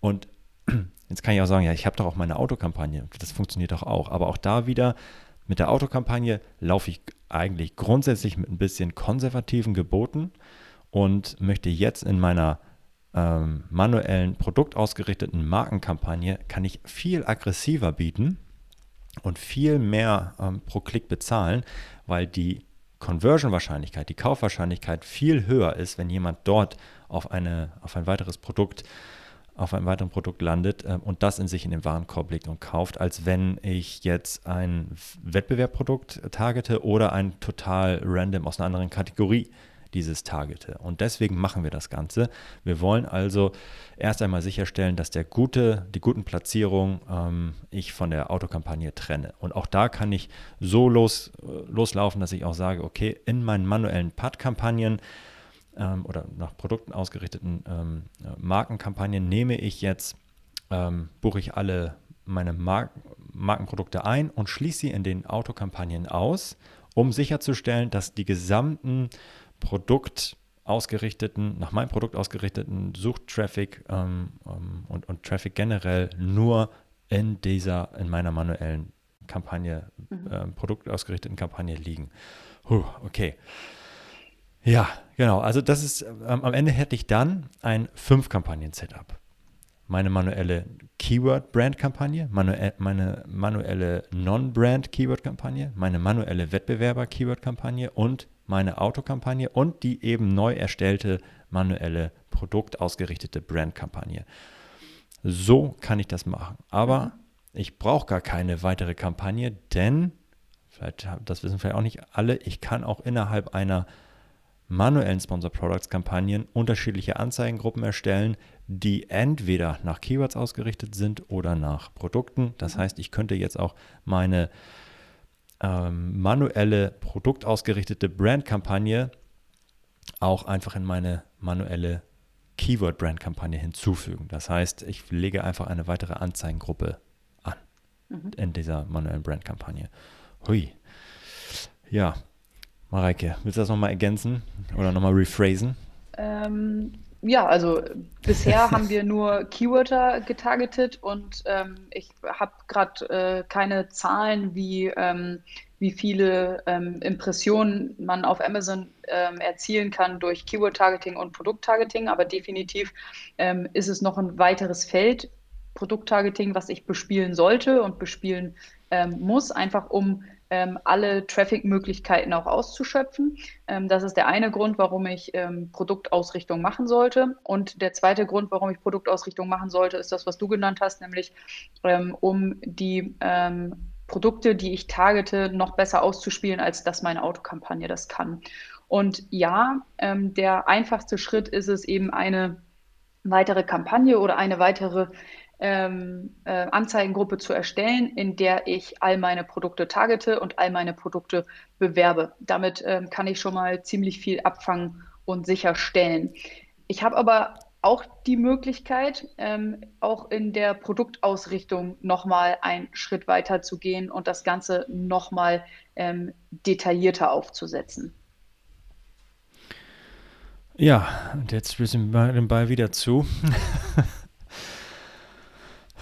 Und jetzt kann ich auch sagen, ja, ich habe doch auch meine Autokampagne. Das funktioniert doch auch. Aber auch da wieder mit der Autokampagne laufe ich eigentlich grundsätzlich mit ein bisschen konservativen Geboten und möchte jetzt in meiner ähm, manuellen produktausgerichteten Markenkampagne kann ich viel aggressiver bieten und viel mehr ähm, pro Klick bezahlen, weil die Conversion-Wahrscheinlichkeit, die Kaufwahrscheinlichkeit viel höher ist, wenn jemand dort auf, eine, auf ein weiteres Produkt, auf einem weiteren Produkt landet äh, und das in sich in den Warenkorb legt und kauft, als wenn ich jetzt ein Wettbewerbprodukt targete oder ein total random aus einer anderen Kategorie dieses targete. Und deswegen machen wir das Ganze. Wir wollen also erst einmal sicherstellen, dass der gute, die guten Platzierungen ähm, ich von der Autokampagne trenne. Und auch da kann ich so los, äh, loslaufen, dass ich auch sage, okay, in meinen manuellen Pad-Kampagnen ähm, oder nach Produkten ausgerichteten ähm, äh, Markenkampagnen nehme ich jetzt, ähm, buche ich alle meine Mar Markenprodukte ein und schließe sie in den Autokampagnen aus, um sicherzustellen, dass die gesamten Produkt ausgerichteten, nach meinem Produkt ausgerichteten Suchtraffic ähm, ähm, und, und Traffic generell nur in dieser, in meiner manuellen Kampagne, mhm. ähm, produktausgerichteten Kampagne liegen. Huh, okay. Ja, genau. Also das ist, ähm, am Ende hätte ich dann ein Fünf-Kampagnen-Setup. Meine manuelle Keyword-Brand-Kampagne, manuell, meine manuelle Non-Brand-Keyword-Kampagne, meine manuelle Wettbewerber-Keyword-Kampagne und meine Autokampagne und die eben neu erstellte manuelle produktausgerichtete Brandkampagne. So kann ich das machen. Aber mhm. ich brauche gar keine weitere Kampagne, denn, vielleicht, das wissen vielleicht auch nicht alle, ich kann auch innerhalb einer manuellen Sponsor Products Kampagnen unterschiedliche Anzeigengruppen erstellen, die entweder nach Keywords ausgerichtet sind oder nach Produkten. Das mhm. heißt, ich könnte jetzt auch meine ähm, manuelle, produktausgerichtete Brandkampagne auch einfach in meine manuelle Keyword-Brand-Kampagne hinzufügen. Das heißt, ich lege einfach eine weitere Anzeigengruppe an mhm. in dieser manuellen Brand-Kampagne. Hui. Ja, Mareike, willst du das nochmal ergänzen oder nochmal rephrasen? Ähm, ja, also bisher haben wir nur Keyworder getargetet und ähm, ich habe gerade äh, keine Zahlen, wie, ähm, wie viele ähm, Impressionen man auf Amazon ähm, erzielen kann durch Keyword-Targeting und Produkt-Targeting, aber definitiv ähm, ist es noch ein weiteres Feld, Produkt-Targeting, was ich bespielen sollte und bespielen ähm, muss, einfach um ähm, alle Traffic-Möglichkeiten auch auszuschöpfen. Ähm, das ist der eine Grund, warum ich ähm, Produktausrichtung machen sollte. Und der zweite Grund, warum ich Produktausrichtung machen sollte, ist das, was du genannt hast, nämlich ähm, um die ähm, Produkte, die ich targete, noch besser auszuspielen, als das meine Autokampagne das kann. Und ja, ähm, der einfachste Schritt ist es eben eine weitere Kampagne oder eine weitere ähm, äh, Anzeigengruppe zu erstellen, in der ich all meine Produkte targete und all meine Produkte bewerbe. Damit ähm, kann ich schon mal ziemlich viel abfangen und sicherstellen. Ich habe aber auch die Möglichkeit, ähm, auch in der Produktausrichtung nochmal einen Schritt weiter zu gehen und das Ganze nochmal ähm, detaillierter aufzusetzen. Ja, und jetzt spielst du den Ball wieder zu.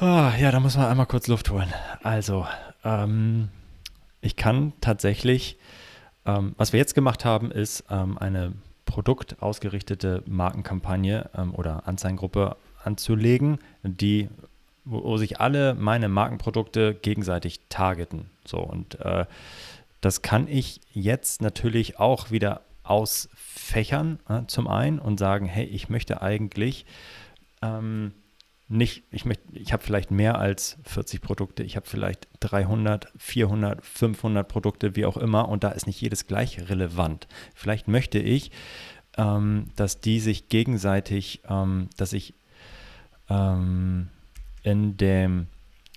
Ah, ja, da muss man einmal kurz Luft holen. Also, ähm, ich kann tatsächlich, ähm, was wir jetzt gemacht haben, ist ähm, eine produktausgerichtete Markenkampagne ähm, oder Anzeigengruppe anzulegen, die, wo, wo, sich alle meine Markenprodukte gegenseitig targeten. So, und äh, das kann ich jetzt natürlich auch wieder ausfächern, äh, zum einen, und sagen, hey, ich möchte eigentlich ähm, nicht, ich, möchte, ich habe vielleicht mehr als 40 Produkte, ich habe vielleicht 300, 400, 500 Produkte, wie auch immer, und da ist nicht jedes gleich relevant. Vielleicht möchte ich, ähm, dass die sich gegenseitig, ähm, dass ich ähm, in dem,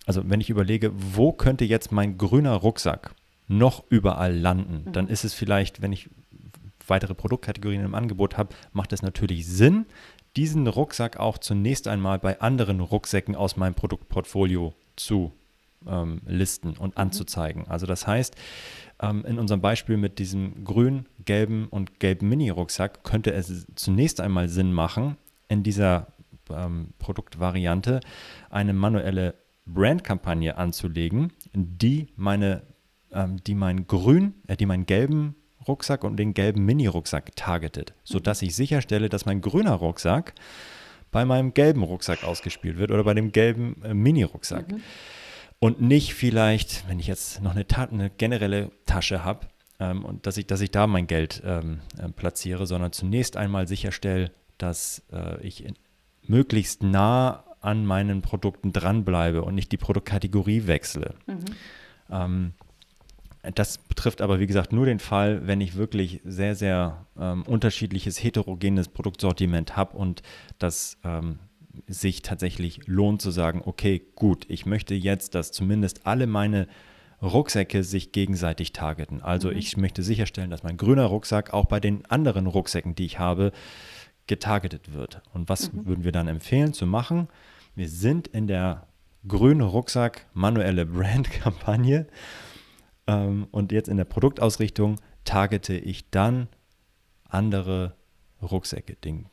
also wenn ich überlege, wo könnte jetzt mein grüner Rucksack noch überall landen, mhm. dann ist es vielleicht, wenn ich weitere Produktkategorien im Angebot habe, macht es natürlich Sinn, diesen Rucksack auch zunächst einmal bei anderen Rucksäcken aus meinem Produktportfolio zu ähm, listen und mhm. anzuzeigen. Also das heißt, ähm, in unserem Beispiel mit diesem grün, gelben und gelben Mini-Rucksack könnte es zunächst einmal Sinn machen, in dieser ähm, Produktvariante eine manuelle Brandkampagne anzulegen, die meine, ähm, die meinen grün, äh, die meinen gelben Rucksack und den gelben Mini-Rucksack targetet, sodass ich sicherstelle, dass mein grüner Rucksack bei meinem gelben Rucksack ausgespielt wird oder bei dem gelben äh, Mini-Rucksack. Mhm. Und nicht vielleicht, wenn ich jetzt noch eine, Ta eine generelle Tasche habe, ähm, und dass ich, dass ich da mein Geld ähm, äh, platziere, sondern zunächst einmal sicherstelle, dass äh, ich in, möglichst nah an meinen Produkten dranbleibe und nicht die Produktkategorie wechsle. Mhm. Ähm, das betrifft aber, wie gesagt, nur den Fall, wenn ich wirklich sehr, sehr ähm, unterschiedliches, heterogenes Produktsortiment habe und das ähm, sich tatsächlich lohnt zu sagen, okay, gut, ich möchte jetzt, dass zumindest alle meine Rucksäcke sich gegenseitig targeten. Also mhm. ich möchte sicherstellen, dass mein grüner Rucksack auch bei den anderen Rucksäcken, die ich habe, getargetet wird. Und was mhm. würden wir dann empfehlen zu machen? Wir sind in der grüne Rucksack manuelle Brand-Kampagne ähm, und jetzt in der Produktausrichtung targete ich dann andere Rucksäcke, den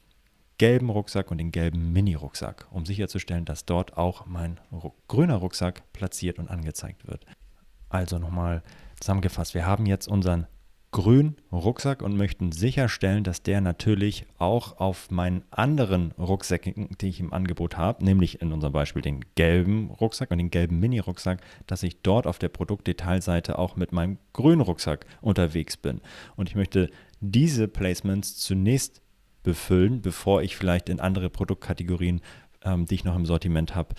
gelben Rucksack und den gelben Mini-Rucksack, um sicherzustellen, dass dort auch mein grüner Rucksack platziert und angezeigt wird. Also nochmal zusammengefasst, wir haben jetzt unseren grünen Rucksack und möchten sicherstellen, dass der natürlich auch auf meinen anderen Rucksäcken, die ich im Angebot habe, nämlich in unserem Beispiel den gelben Rucksack und den gelben Mini-Rucksack, dass ich dort auf der Produktdetailseite auch mit meinem grünen Rucksack unterwegs bin. Und ich möchte diese Placements zunächst befüllen, bevor ich vielleicht in andere Produktkategorien, ähm, die ich noch im Sortiment habe,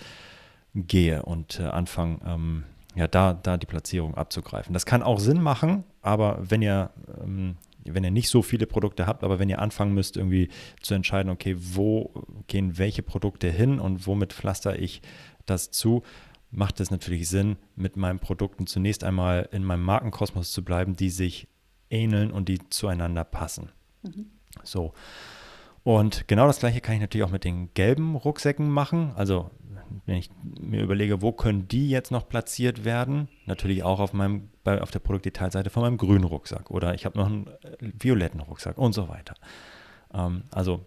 gehe und äh, anfange, ähm, ja, da, da die Platzierung abzugreifen. Das kann auch Sinn machen, aber wenn ihr, ähm, wenn ihr nicht so viele Produkte habt, aber wenn ihr anfangen müsst, irgendwie zu entscheiden, okay, wo gehen welche Produkte hin und womit pflaster ich das zu, macht es natürlich Sinn, mit meinen Produkten zunächst einmal in meinem Markenkosmos zu bleiben, die sich ähneln und die zueinander passen. Mhm. So. Und genau das gleiche kann ich natürlich auch mit den gelben Rucksäcken machen. Also wenn ich mir überlege, wo können die jetzt noch platziert werden, natürlich auch auf meinem, bei, auf der Produktdetailseite von meinem grünen Rucksack oder ich habe noch einen äh, violetten Rucksack und so weiter. Ähm, also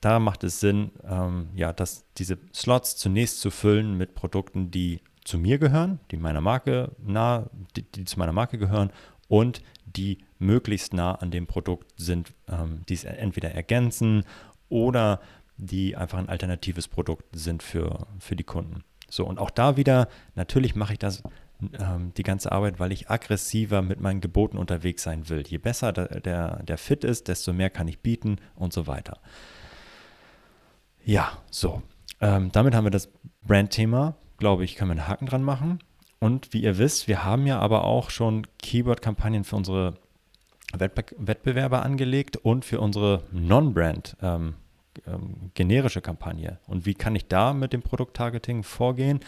da macht es Sinn, ähm, ja, dass diese Slots zunächst zu füllen mit Produkten, die zu mir gehören, die meiner Marke nah, die, die zu meiner Marke gehören und die möglichst nah an dem Produkt sind, ähm, die es entweder ergänzen oder die einfach ein alternatives Produkt sind für, für die Kunden. So, und auch da wieder, natürlich mache ich das ähm, die ganze Arbeit, weil ich aggressiver mit meinen Geboten unterwegs sein will. Je besser der, der, der Fit ist, desto mehr kann ich bieten und so weiter. Ja, so. Ähm, damit haben wir das Brand-Thema, glaube ich, können wir einen Haken dran machen. Und wie ihr wisst, wir haben ja aber auch schon Keyword-Kampagnen für unsere Wettbe Wettbewerber angelegt und für unsere Non-Brand ähm, ähm, generische Kampagne. Und wie kann ich da mit dem Produkttargeting vorgehen?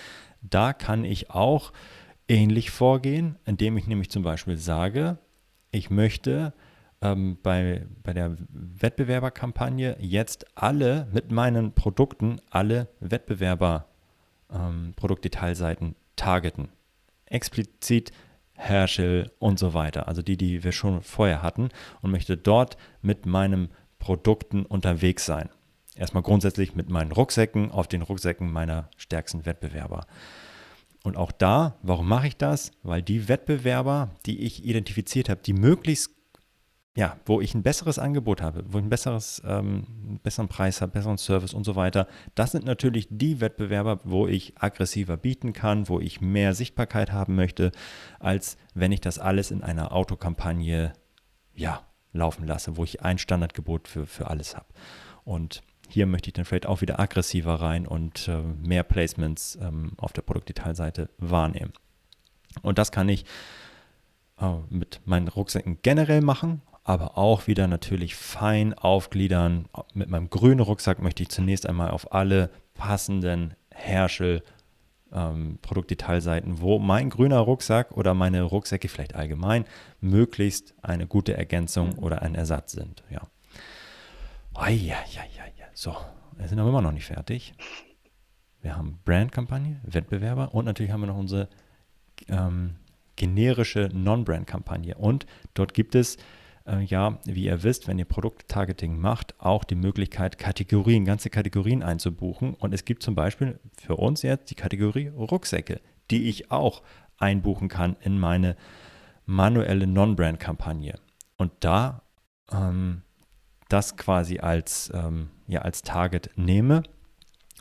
Da kann ich auch ähnlich vorgehen, indem ich nämlich zum Beispiel sage, ich möchte ähm, bei, bei der Wettbewerberkampagne jetzt alle mit meinen Produkten, alle Wettbewerber ähm, Produktdetailseiten targeten. Explizit Herschel und so weiter, also die, die wir schon vorher hatten und möchte dort mit meinen Produkten unterwegs sein erstmal grundsätzlich mit meinen Rucksäcken auf den Rucksäcken meiner stärksten Wettbewerber. Und auch da, warum mache ich das? Weil die Wettbewerber, die ich identifiziert habe, die möglichst, ja, wo ich ein besseres Angebot habe, wo ich ein besseres, ähm, einen besseren Preis habe, besseren Service und so weiter, das sind natürlich die Wettbewerber, wo ich aggressiver bieten kann, wo ich mehr Sichtbarkeit haben möchte, als wenn ich das alles in einer Autokampagne, ja, laufen lasse, wo ich ein Standardgebot für, für alles habe. Und hier möchte ich dann vielleicht auch wieder aggressiver rein und äh, mehr Placements ähm, auf der Produktdetailseite wahrnehmen. Und das kann ich äh, mit meinen Rucksäcken generell machen, aber auch wieder natürlich fein aufgliedern. Mit meinem grünen Rucksack möchte ich zunächst einmal auf alle passenden Herschel ähm, Produktdetailseiten, wo mein grüner Rucksack oder meine Rucksäcke vielleicht allgemein möglichst eine gute Ergänzung oder ein Ersatz sind. Ja. Ai, ai, ai, ai. So, wir sind aber immer noch nicht fertig. Wir haben Brandkampagne, Wettbewerber und natürlich haben wir noch unsere ähm, generische Non-Brand-Kampagne. Und dort gibt es äh, ja, wie ihr wisst, wenn ihr Produkttargeting macht, auch die Möglichkeit, Kategorien, ganze Kategorien einzubuchen. Und es gibt zum Beispiel für uns jetzt die Kategorie Rucksäcke, die ich auch einbuchen kann in meine manuelle Non-Brand-Kampagne. Und da ähm, das quasi als, ähm, ja, als Target nehme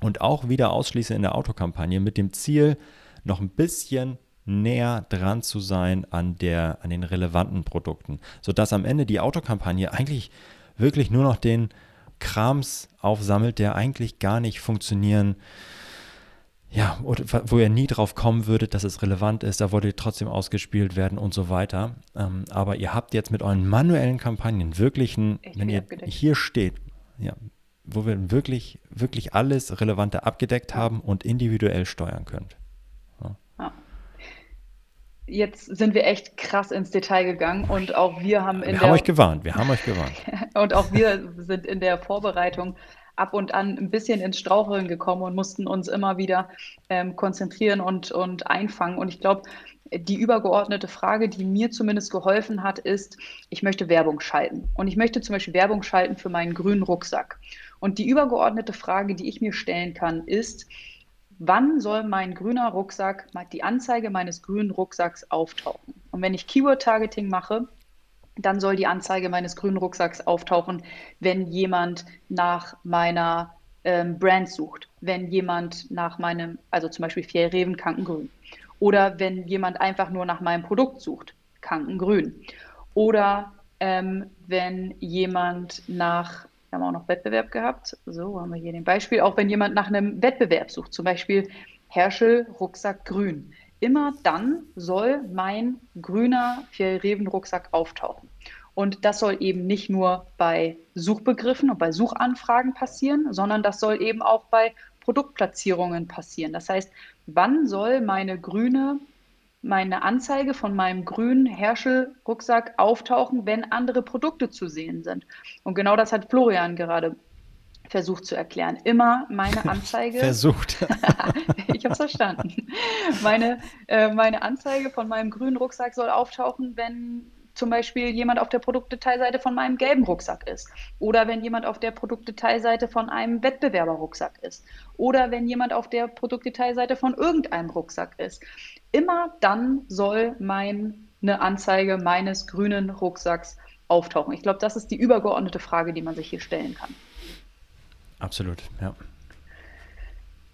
und auch wieder ausschließe in der Autokampagne mit dem Ziel, noch ein bisschen näher dran zu sein an, der, an den relevanten Produkten, sodass am Ende die Autokampagne eigentlich wirklich nur noch den Krams aufsammelt, der eigentlich gar nicht funktionieren ja, wo ihr nie drauf kommen würdet, dass es relevant ist, da wollt ihr trotzdem ausgespielt werden und so weiter. Ähm, aber ihr habt jetzt mit euren manuellen Kampagnen wirklich ein, Echt wenn ihr abgedeckt. hier steht, ja, wo wir wirklich, wirklich alles Relevante abgedeckt ja. haben und individuell steuern könnt. Ja. Ja. Jetzt sind wir echt krass ins Detail gegangen und auch wir haben in wir der. haben euch gewarnt, wir haben euch gewarnt. und auch wir sind in der Vorbereitung ab und an ein bisschen ins Straucheln gekommen und mussten uns immer wieder ähm, konzentrieren und, und einfangen. Und ich glaube, die übergeordnete Frage, die mir zumindest geholfen hat, ist, ich möchte Werbung schalten. Und ich möchte zum Beispiel Werbung schalten für meinen grünen Rucksack. Und die übergeordnete Frage, die ich mir stellen kann, ist, wann soll mein grüner Rucksack, die Anzeige meines grünen Rucksacks auftauchen? Und wenn ich Keyword-Targeting mache, dann soll die Anzeige meines grünen Rucksacks auftauchen, wenn jemand nach meiner ähm, Brand sucht, wenn jemand nach meinem, also zum Beispiel Fjellreven Kankengrün, oder wenn jemand einfach nur nach meinem Produkt sucht, Kankengrün, oder ähm, wenn jemand nach, wir haben auch noch Wettbewerb gehabt, so haben wir hier den Beispiel, auch wenn jemand nach einem Wettbewerb sucht, zum Beispiel Herschel Rucksack Grün immer dann soll mein grüner Fjellreven-Rucksack auftauchen. Und das soll eben nicht nur bei Suchbegriffen und bei Suchanfragen passieren, sondern das soll eben auch bei Produktplatzierungen passieren. Das heißt, wann soll meine grüne, meine Anzeige von meinem grünen Herschel-Rucksack auftauchen, wenn andere Produkte zu sehen sind? Und genau das hat Florian gerade versucht zu erklären. Immer meine Anzeige. versucht. ich habe es verstanden. Meine, äh, meine Anzeige von meinem grünen Rucksack soll auftauchen, wenn zum Beispiel jemand auf der Produktdetailseite von meinem gelben Rucksack ist. Oder wenn jemand auf der Produktdetailseite von einem Wettbewerberrucksack ist. Oder wenn jemand auf der Produktdetailseite von irgendeinem Rucksack ist. Immer dann soll meine Anzeige meines grünen Rucksacks auftauchen. Ich glaube, das ist die übergeordnete Frage, die man sich hier stellen kann. Absolut, ja.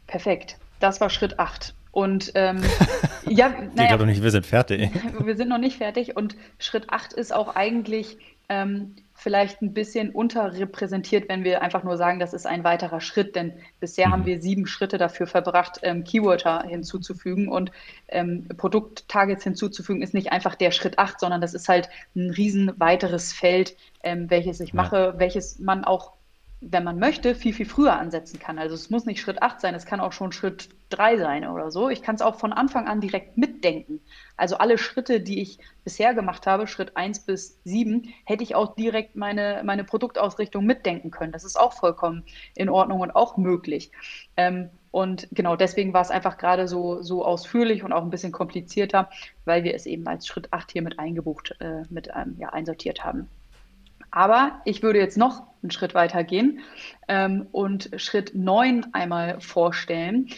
Perfekt. Das war Schritt 8. Und ähm, ja, naja, ich glaube nicht, wir sind fertig. Wir sind noch nicht fertig. Und Schritt 8 ist auch eigentlich ähm, vielleicht ein bisschen unterrepräsentiert, wenn wir einfach nur sagen, das ist ein weiterer Schritt. Denn bisher mhm. haben wir sieben Schritte dafür verbracht, ähm, Keywörter hinzuzufügen. Und ähm, Produkttargets hinzuzufügen ist nicht einfach der Schritt 8, sondern das ist halt ein riesen weiteres Feld, ähm, welches ich mache, ja. welches man auch wenn man möchte, viel, viel früher ansetzen kann. Also es muss nicht Schritt 8 sein, es kann auch schon Schritt 3 sein oder so. Ich kann es auch von Anfang an direkt mitdenken. Also alle Schritte, die ich bisher gemacht habe, Schritt 1 bis 7, hätte ich auch direkt meine, meine Produktausrichtung mitdenken können. Das ist auch vollkommen in Ordnung und auch möglich. Ähm, und genau deswegen war es einfach gerade so, so ausführlich und auch ein bisschen komplizierter, weil wir es eben als Schritt 8 hier mit eingebucht, äh, mit ähm, ja, einsortiert haben. Aber ich würde jetzt noch einen Schritt weiter gehen ähm, und Schritt 9 einmal vorstellen.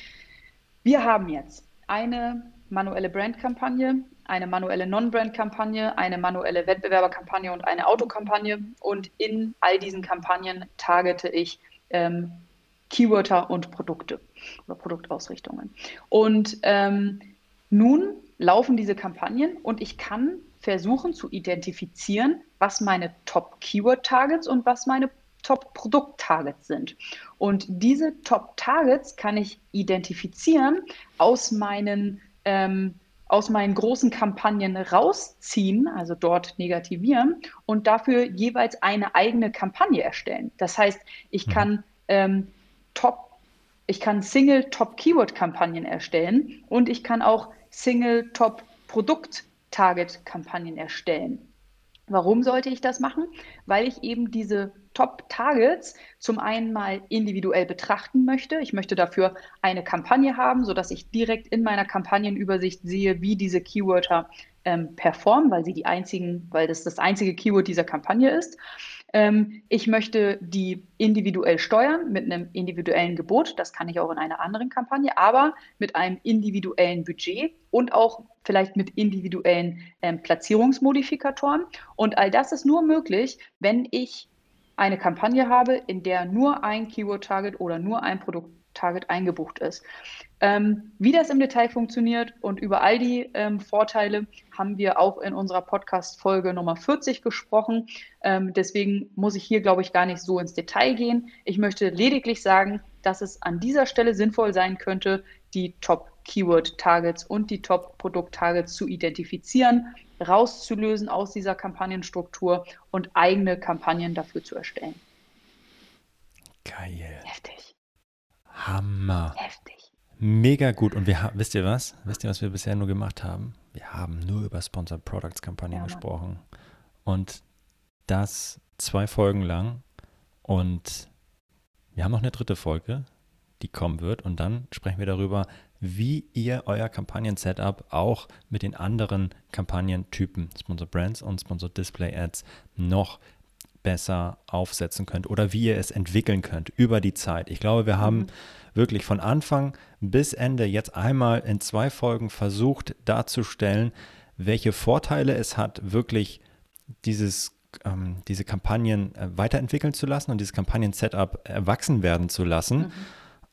Wir haben jetzt eine manuelle Brandkampagne, eine manuelle Non-Brand-Kampagne, eine manuelle Wettbewerberkampagne und eine Autokampagne. Und in all diesen Kampagnen targete ich ähm, Keywörter und Produkte oder Produktausrichtungen. Und ähm, nun laufen diese Kampagnen und ich kann versuchen zu identifizieren, was meine Top-Keyword-Targets und was meine Top-Produkt-Targets sind. Und diese Top-Targets kann ich identifizieren aus meinen ähm, aus meinen großen Kampagnen rausziehen, also dort negativieren und dafür jeweils eine eigene Kampagne erstellen. Das heißt, ich mhm. kann ähm, Top, ich kann Single Top Keyword Kampagnen erstellen und ich kann auch Single Top Produkt Target Kampagnen erstellen. Warum sollte ich das machen? Weil ich eben diese Top-Targets zum einen mal individuell betrachten möchte. Ich möchte dafür eine Kampagne haben, sodass ich direkt in meiner Kampagnenübersicht sehe, wie diese Keywörter ähm, performen, weil sie die einzigen, weil das das einzige Keyword dieser Kampagne ist. Ähm, ich möchte die individuell steuern mit einem individuellen Gebot. Das kann ich auch in einer anderen Kampagne, aber mit einem individuellen Budget und auch vielleicht mit individuellen ähm, Platzierungsmodifikatoren. Und all das ist nur möglich, wenn ich eine Kampagne habe, in der nur ein Keyword-Target oder nur ein Produkt-Target eingebucht ist. Ähm, wie das im Detail funktioniert und über all die ähm, Vorteile haben wir auch in unserer Podcast-Folge Nummer 40 gesprochen. Ähm, deswegen muss ich hier, glaube ich, gar nicht so ins Detail gehen. Ich möchte lediglich sagen, dass es an dieser Stelle sinnvoll sein könnte, die Top-Keyword-Targets und die Top-Produkt-Targets zu identifizieren, rauszulösen aus dieser Kampagnenstruktur und eigene Kampagnen dafür zu erstellen. Geil. Heftig. Hammer. Heftig. Mega gut. Und wir wisst ihr was? Wisst ihr, was wir bisher nur gemacht haben? Wir haben nur über Sponsored Products Kampagnen ja, gesprochen. Und das zwei Folgen lang. Und wir haben noch eine dritte Folge, die kommen wird. Und dann sprechen wir darüber, wie ihr euer Kampagnen-Setup auch mit den anderen Kampagnentypen, Sponsor Brands und Sponsor Display Ads, noch besser aufsetzen könnt oder wie ihr es entwickeln könnt über die Zeit. Ich glaube, wir haben mhm wirklich von Anfang bis Ende jetzt einmal in zwei Folgen versucht darzustellen, welche Vorteile es hat, wirklich dieses, ähm, diese Kampagnen äh, weiterentwickeln zu lassen und dieses Kampagnen-Setup erwachsen werden zu lassen. Mhm.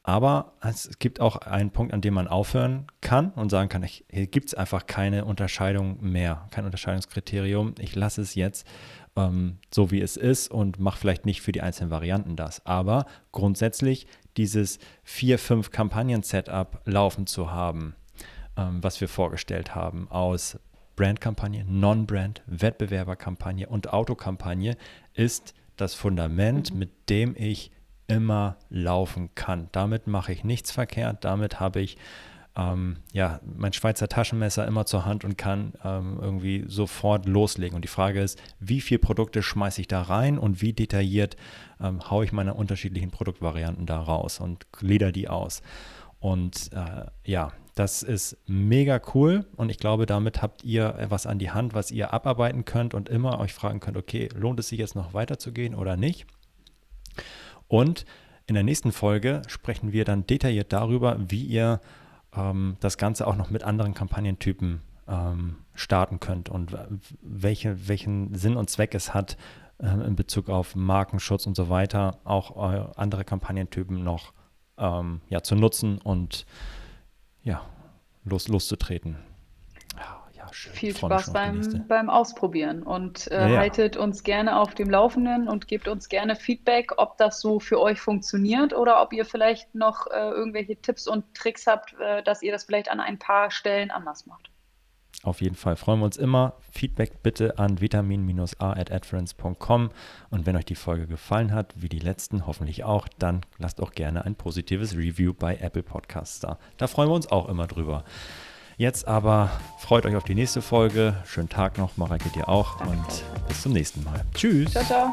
Aber es gibt auch einen Punkt, an dem man aufhören kann und sagen kann, ich, hier gibt es einfach keine Unterscheidung mehr, kein Unterscheidungskriterium. Ich lasse es jetzt ähm, so, wie es ist und mache vielleicht nicht für die einzelnen Varianten das. Aber grundsätzlich dieses vier, fünf Kampagnen-Setup laufen zu haben, ähm, was wir vorgestellt haben aus Brandkampagne, Non-Brand, Wettbewerberkampagne und Autokampagne, ist das Fundament, mhm. mit dem ich immer laufen kann. Damit mache ich nichts verkehrt, damit habe ich ähm, ja, mein Schweizer Taschenmesser immer zur Hand und kann ähm, irgendwie sofort loslegen. Und die Frage ist, wie viele Produkte schmeiße ich da rein und wie detailliert ähm, haue ich meine unterschiedlichen Produktvarianten da raus und glieder die aus. Und äh, ja, das ist mega cool und ich glaube, damit habt ihr etwas an die Hand, was ihr abarbeiten könnt und immer euch fragen könnt, okay, lohnt es sich jetzt noch weiterzugehen oder nicht? Und in der nächsten Folge sprechen wir dann detailliert darüber, wie ihr ähm, das Ganze auch noch mit anderen Kampagnentypen ähm, starten könnt und welche, welchen Sinn und Zweck es hat, äh, in Bezug auf Markenschutz und so weiter, auch äh, andere Kampagnentypen noch ähm, ja, zu nutzen und ja, los, loszutreten schön. Viel Spaß beim, beim Ausprobieren und äh, ja, ja. haltet uns gerne auf dem Laufenden und gebt uns gerne Feedback, ob das so für euch funktioniert oder ob ihr vielleicht noch äh, irgendwelche Tipps und Tricks habt, äh, dass ihr das vielleicht an ein paar Stellen anders macht. Auf jeden Fall freuen wir uns immer. Feedback bitte an vitamin-a.adference.com. Und wenn euch die Folge gefallen hat, wie die letzten hoffentlich auch, dann lasst auch gerne ein positives Review bei Apple Podcasts da. Da freuen wir uns auch immer drüber. Jetzt aber freut euch auf die nächste Folge. Schönen Tag noch, Mareike dir auch und bis zum nächsten Mal. Tschüss. Ciao, ciao.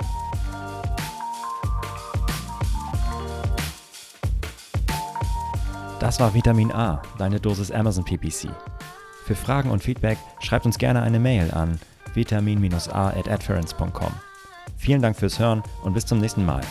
Das war Vitamin A, deine Dosis Amazon PPC. Für Fragen und Feedback schreibt uns gerne eine Mail an vitamin-a at Vielen Dank fürs Hören und bis zum nächsten Mal.